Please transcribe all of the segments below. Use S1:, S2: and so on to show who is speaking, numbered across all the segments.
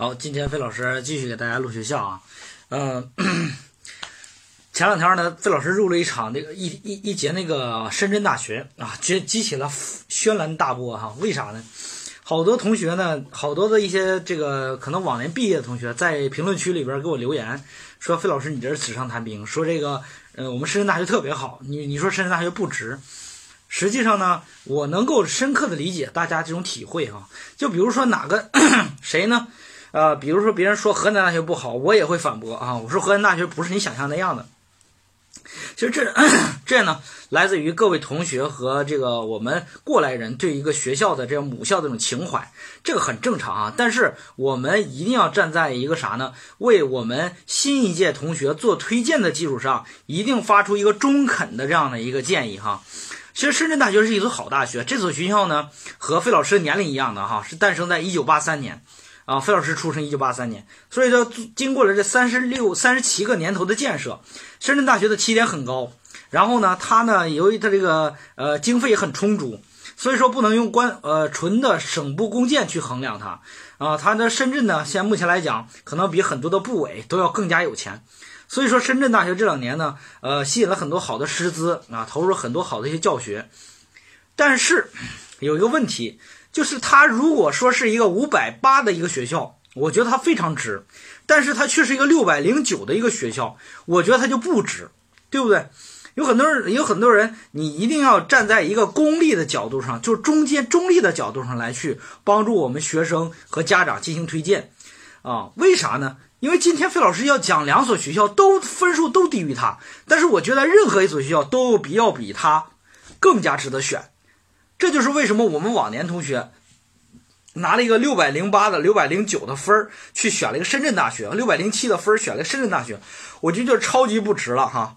S1: 好，今天费老师继续给大家录学校啊，嗯，前两天呢，费老师录了一场那个一一一节那个深圳大学啊，激激起了轩然大波哈。为啥呢？好多同学呢，好多的一些这个可能往年毕业的同学，在评论区里边给我留言说，费老师你这是纸上谈兵，说这个呃我们深圳大学特别好，你你说深圳大学不值。实际上呢，我能够深刻的理解大家这种体会哈。就比如说哪个 谁呢？呃，比如说别人说河南大学不好，我也会反驳啊。我说河南大学不是你想象那样的。其实这这呢，来自于各位同学和这个我们过来人对一个学校的这样母校的这种情怀，这个很正常啊。但是我们一定要站在一个啥呢？为我们新一届同学做推荐的基础上，一定发出一个中肯的这样的一个建议哈。其实深圳大学是一所好大学，这所学校呢和费老师的年龄一样的哈，是诞生在一九八三年。啊，费老师出生一九八三年，所以说经过了这三十六、三十七个年头的建设，深圳大学的起点很高。然后呢，它呢由于它这个呃经费很充足，所以说不能用官呃纯的省部共建去衡量它啊。它的深圳呢，现在目前来讲，可能比很多的部委都要更加有钱。所以说，深圳大学这两年呢，呃，吸引了很多好的师资啊，投入很多好的一些教学。但是有一个问题。就是它如果说是一个五百八的一个学校，我觉得它非常值，但是它却是一个六百零九的一个学校，我觉得它就不值，对不对？有很多人，有很多人，你一定要站在一个公立的角度上，就是中间中立的角度上来去帮助我们学生和家长进行推荐啊？为啥呢？因为今天费老师要讲两所学校都分数都低于他，但是我觉得任何一所学校都比要比他更加值得选。这就是为什么我们往年同学拿了一个六百零八的、六百零九的分儿去选了一个深圳大学，六百零七的分儿选了深圳大学，我觉得就超级不值了哈。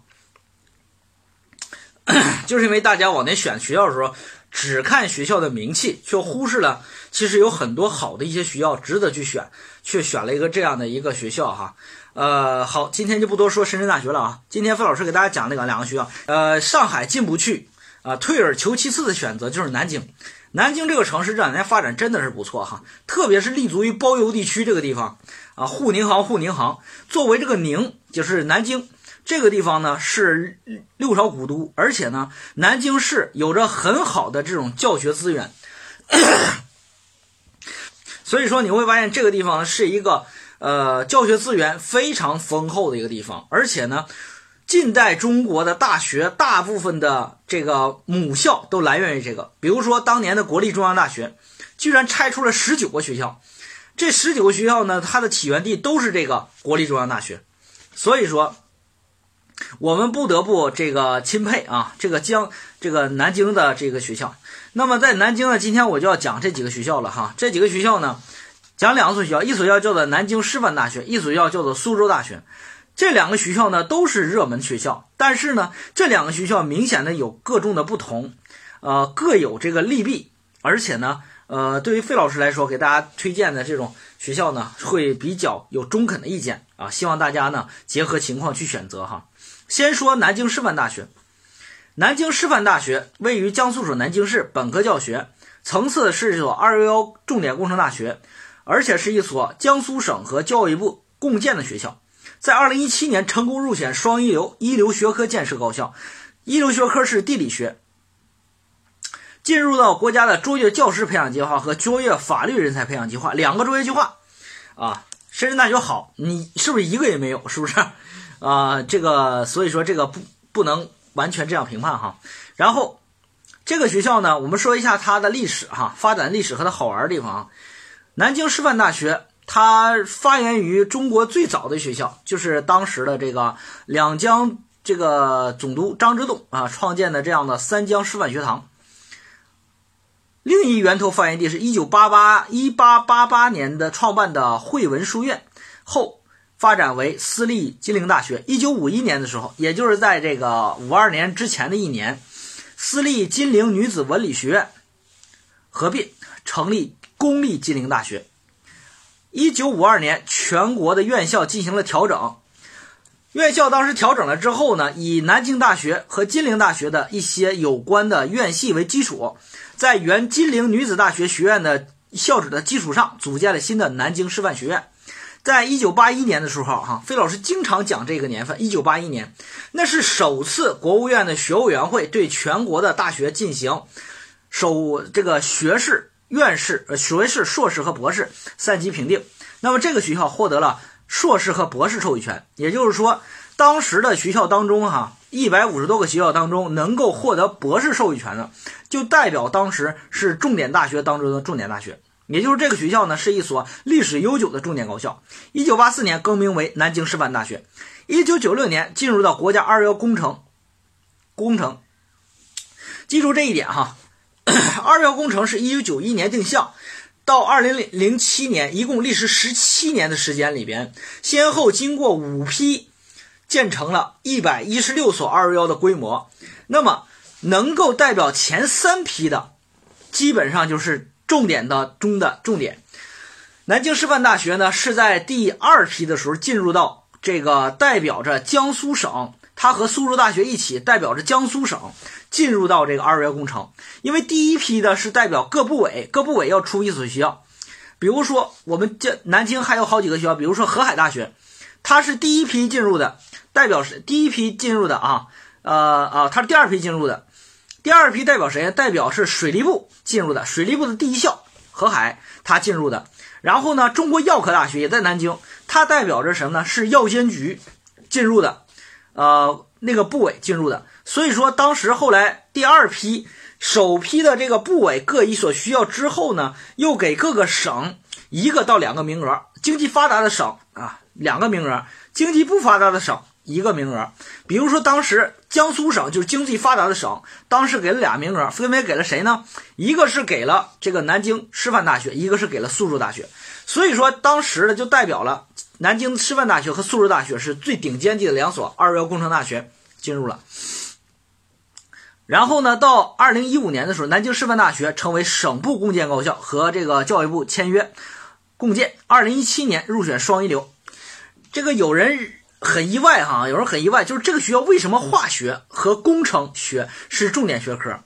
S1: 就是因为大家往年选学校的时候，只看学校的名气，却忽视了其实有很多好的一些学校值得去选，却选了一个这样的一个学校哈。呃，好，今天就不多说深圳大学了啊。今天费老师给大家讲那个两个学校，呃，上海进不去。啊，退而求其次的选择就是南京。南京这个城市这两年发展真的是不错哈，特别是立足于包邮地区这个地方啊，沪宁杭，沪宁杭作为这个宁，就是南京这个地方呢是六朝古都，而且呢，南京市有着很好的这种教学资源，所以说你会发现这个地方是一个呃教学资源非常丰厚的一个地方，而且呢。近代中国的大学大部分的这个母校都来源于这个，比如说当年的国立中央大学，居然拆出了十九个学校，这十九个学校呢，它的起源地都是这个国立中央大学，所以说我们不得不这个钦佩啊，这个江这个南京的这个学校。那么在南京呢，今天我就要讲这几个学校了哈，这几个学校呢，讲两所学校，一所学校叫做南京师范大学，一所学校叫做苏州大学。这两个学校呢都是热门学校，但是呢这两个学校明显的有各种的不同，呃各有这个利弊，而且呢呃对于费老师来说给大家推荐的这种学校呢会比较有中肯的意见啊，希望大家呢结合情况去选择哈。先说南京师范大学，南京师范大学位于江苏省南京市，本科教学层次是一所二幺幺重点工程大学，而且是一所江苏省和教育部共建的学校。在二零一七年成功入选双一流一流学科建设高校，一流学科是地理学。进入到国家的卓越教师培养计划和卓越法律人才培养计划两个卓越计划，啊，深圳大学好，你是不是一个也没有？是不是？啊，这个所以说这个不不能完全这样评判哈。然后这个学校呢，我们说一下它的历史哈，发展历史和它好玩的地方啊。南京师范大学。它发源于中国最早的学校，就是当时的这个两江这个总督张之洞啊创建的这样的三江师范学堂。另一源头发源地是一九八八一八八八年的创办的汇文书院，后发展为私立金陵大学。一九五一年的时候，也就是在这个五二年之前的一年，私立金陵女子文理学院合并成立公立金陵大学。一九五二年，全国的院校进行了调整。院校当时调整了之后呢，以南京大学和金陵大学的一些有关的院系为基础，在原金陵女子大学学院的校址的基础上，组建了新的南京师范学院。在一九八一年的时候，哈，费老师经常讲这个年份，一九八一年，那是首次国务院的学委员会对全国的大学进行首这个学士、院士、呃学士、硕士和博士三级评定。那么这个学校获得了硕士和博士授予权，也就是说，当时的学校当中，哈，一百五十多个学校当中能够获得博士授予权的，就代表当时是重点大学当中的重点大学。也就是这个学校呢，是一所历史悠久的重点高校。一九八四年更名为南京师范大学。一九九六年进入到国家二幺幺工程工程。记住这一点哈，二幺工程是一九九一年定向，到二零零七年，一共历时十七年的时间里边，先后经过五批建成了一百一十六所二幺幺的规模。那么能够代表前三批的，基本上就是。重点的中的重点，南京师范大学呢是在第二批的时候进入到这个代表着江苏省，它和苏州大学一起代表着江苏省进入到这个二幺幺工程。因为第一批的是代表各部委，各部委要出一所学校，比如说我们这南京还有好几个学校，比如说河海大学，它是第一批进入的，代表是第一批进入的啊，呃啊，它是第二批进入的。第二批代表谁？代表是水利部进入的，水利部的第一校河海，他进入的。然后呢，中国药科大学也在南京，它代表着什么呢？是药监局进入的，呃，那个部委进入的。所以说，当时后来第二批、首批的这个部委各一所需要之后呢，又给各个省一个到两个名额，经济发达的省啊两个名额，经济不发达的省。一个名额，比如说当时江苏省就是经济发达的省，当时给了俩名额，分别给了谁呢？一个是给了这个南京师范大学，一个是给了苏州大学。所以说当时呢，就代表了南京师范大学和苏州大学是最顶尖级的两所二幺工程大学进入了。然后呢，到二零一五年的时候，南京师范大学成为省部共建高校，和这个教育部签约共建。二零一七年入选双一流。这个有人。很意外哈，有人很意外，就是这个学校为什么化学和工程学是重点学科？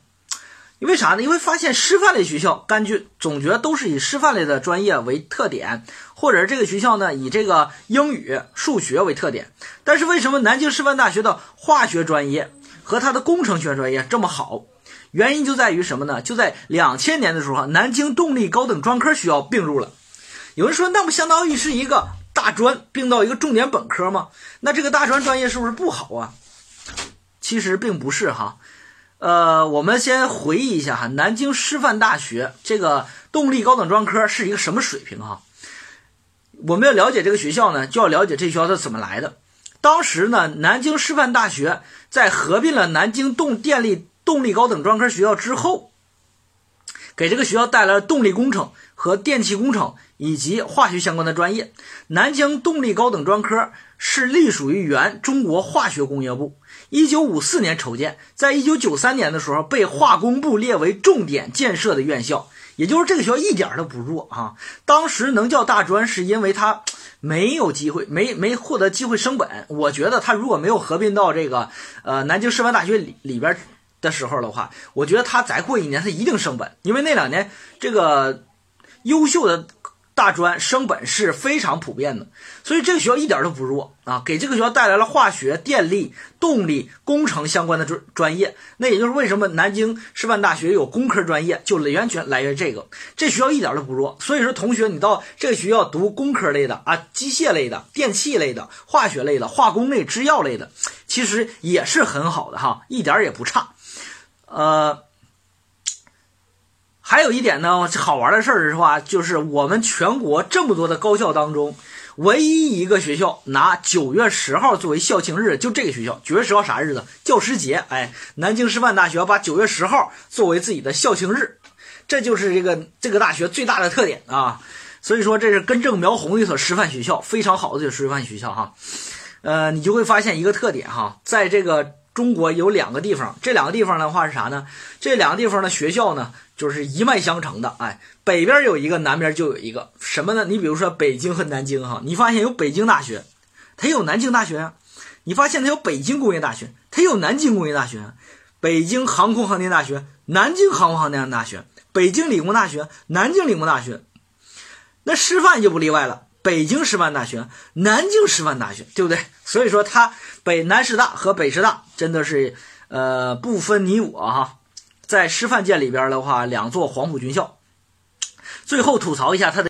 S1: 因为啥呢？因为发现师范类学校，根据总觉都是以师范类的专业为特点，或者这个学校呢以这个英语、数学为特点。但是为什么南京师范大学的化学专业和它的工程学专业这么好？原因就在于什么呢？就在两千年的时候，南京动力高等专科学校并入了。有人说，那不相当于是一个？大专并到一个重点本科吗？那这个大专专业是不是不好啊？其实并不是哈。呃，我们先回忆一下哈，南京师范大学这个动力高等专科是一个什么水平哈？我们要了解这个学校呢，就要了解这学校是怎么来的。当时呢，南京师范大学在合并了南京动电力动力高等专科学校之后，给这个学校带来了动力工程和电气工程。以及化学相关的专业，南京动力高等专科是隶属于原中国化学工业部。一九五四年筹建，在一九九三年的时候被化工部列为重点建设的院校。也就是这个学校一点都不弱啊！当时能叫大专，是因为它没有机会，没没获得机会升本。我觉得它如果没有合并到这个呃南京师范大学里里边的时候的话，我觉得他再过一年他一定升本，因为那两年这个优秀的。大专升本是非常普遍的，所以这个学校一点都不弱啊，给这个学校带来了化学、电力、动力、工程相关的专专业。那也就是为什么南京师范大学有工科专业，就完全来源于这个。这学校一点都不弱，所以说同学，你到这个学校读工科类的啊，机械类的、电气类的、化学类的、化工类、制药类的，其实也是很好的哈，一点也不差。呃。还有一点呢，好玩的事儿是话，就是我们全国这么多的高校当中，唯一一个学校拿九月十号作为校庆日，就这个学校。九月十号啥日子？教师节。哎，南京师范大学把九月十号作为自己的校庆日，这就是这个这个大学最大的特点啊。所以说，这是根正苗红的一所师范学校，非常好的一所师范学校哈。呃，你就会发现一个特点哈，在这个。中国有两个地方，这两个地方的话是啥呢？这两个地方的学校呢，就是一脉相承的。哎，北边有一个，南边就有一个，什么呢？你比如说北京和南京哈，你发现有北京大学，它有南京大学啊。你发现它有北京工业大学，它有南京工业大学。北京航空航天大学，南京航空航天大学，北京理工大学，南京理工大学。那师范就不例外了，北京师范大学、南京师范大学，对不对？所以说，他北南师大和北师大真的是呃不分你我哈，在师范界里边的话，两座黄埔军校。最后吐槽一下他的。